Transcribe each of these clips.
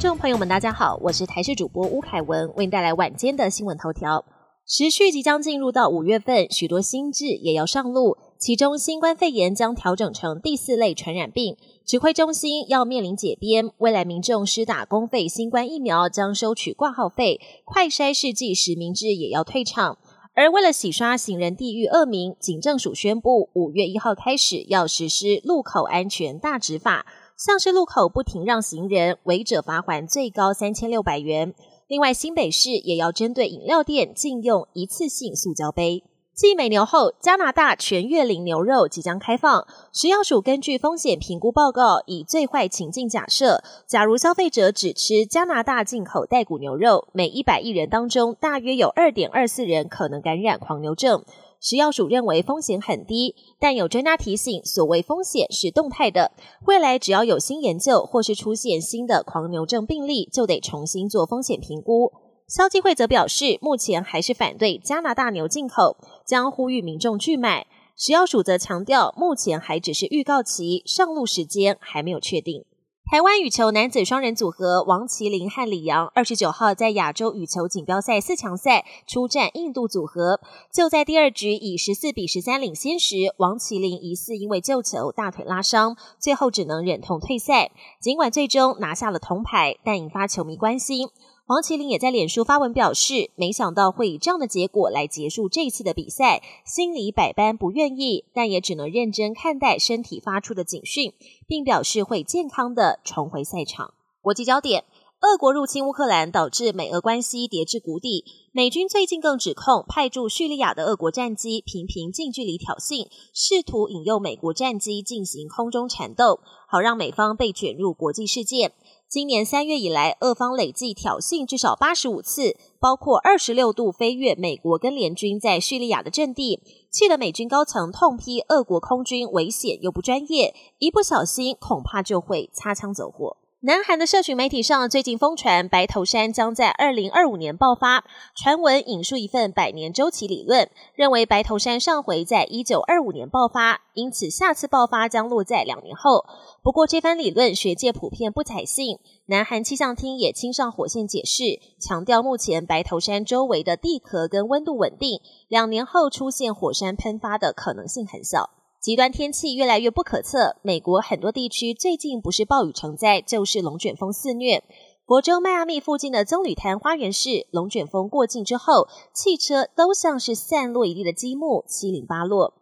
众朋友们，大家好，我是台视主播吴凯文，为您带来晚间的新闻头条。时序即将进入到五月份，许多新制也要上路，其中新冠肺炎将调整成第四类传染病，指挥中心要面临解编，未来民众施打公费新冠疫苗将收取挂号费，快筛试剂实名制也要退场。而为了洗刷行人地狱恶名，警政署宣布，五月一号开始要实施路口安全大执法。像是路口不停让行人，违者罚款最高三千六百元。另外，新北市也要针对饮料店禁用一次性塑胶杯。继美牛后，加拿大全月龄牛肉即将开放。食药署根据风险评估报告，以最坏情境假设，假如消费者只吃加拿大进口带骨牛肉，每一百亿人当中，大约有二点二四人可能感染狂牛症。食药署认为风险很低，但有专家提醒，所谓风险是动态的，未来只要有新研究或是出现新的狂牛症病例，就得重新做风险评估。消基会则表示，目前还是反对加拿大牛进口，将呼吁民众拒买。食药署则强调，目前还只是预告期，上路时间还没有确定。台湾羽球男子双人组合王麒麟和李阳二十九号在亚洲羽球锦标赛四强赛出战印度组合，就在第二局以十四比十三领先时，王麒麟疑似因为救球大腿拉伤，最后只能忍痛退赛。尽管最终拿下了铜牌，但引发球迷关心。黄麒麟也在脸书发文表示，没想到会以这样的结果来结束这次的比赛，心里百般不愿意，但也只能认真看待身体发出的警讯，并表示会健康的重回赛场。国际焦点：俄国入侵乌克兰导致美俄关系跌至谷底，美军最近更指控派驻叙利亚的俄国战机频频近距离挑衅，试图引诱美国战机进行空中缠斗，好让美方被卷入国际事件。今年三月以来，俄方累计挑衅至少八十五次，包括二十六度飞越美国跟联军在叙利亚的阵地，气得美军高层痛批俄国空军危险又不专业，一不小心恐怕就会擦枪走火。南韩的社群媒体上最近疯传白头山将在二零二五年爆发，传闻引述一份百年周期理论，认为白头山上回在一九二五年爆发，因此下次爆发将落在两年后。不过这番理论学界普遍不采信，南韩气象厅也亲上火线解释，强调目前白头山周围的地壳跟温度稳定，两年后出现火山喷发的可能性很小。极端天气越来越不可测，美国很多地区最近不是暴雨成灾，就是龙卷风肆虐。佛州迈阿密附近的棕榈滩花园市，龙卷风过境之后，汽车都像是散落一地的积木，七零八落。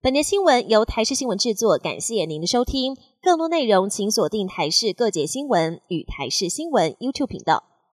本节新闻由台视新闻制作，感谢您的收听。更多内容请锁定台视各节新闻与台视新闻 YouTube 频道。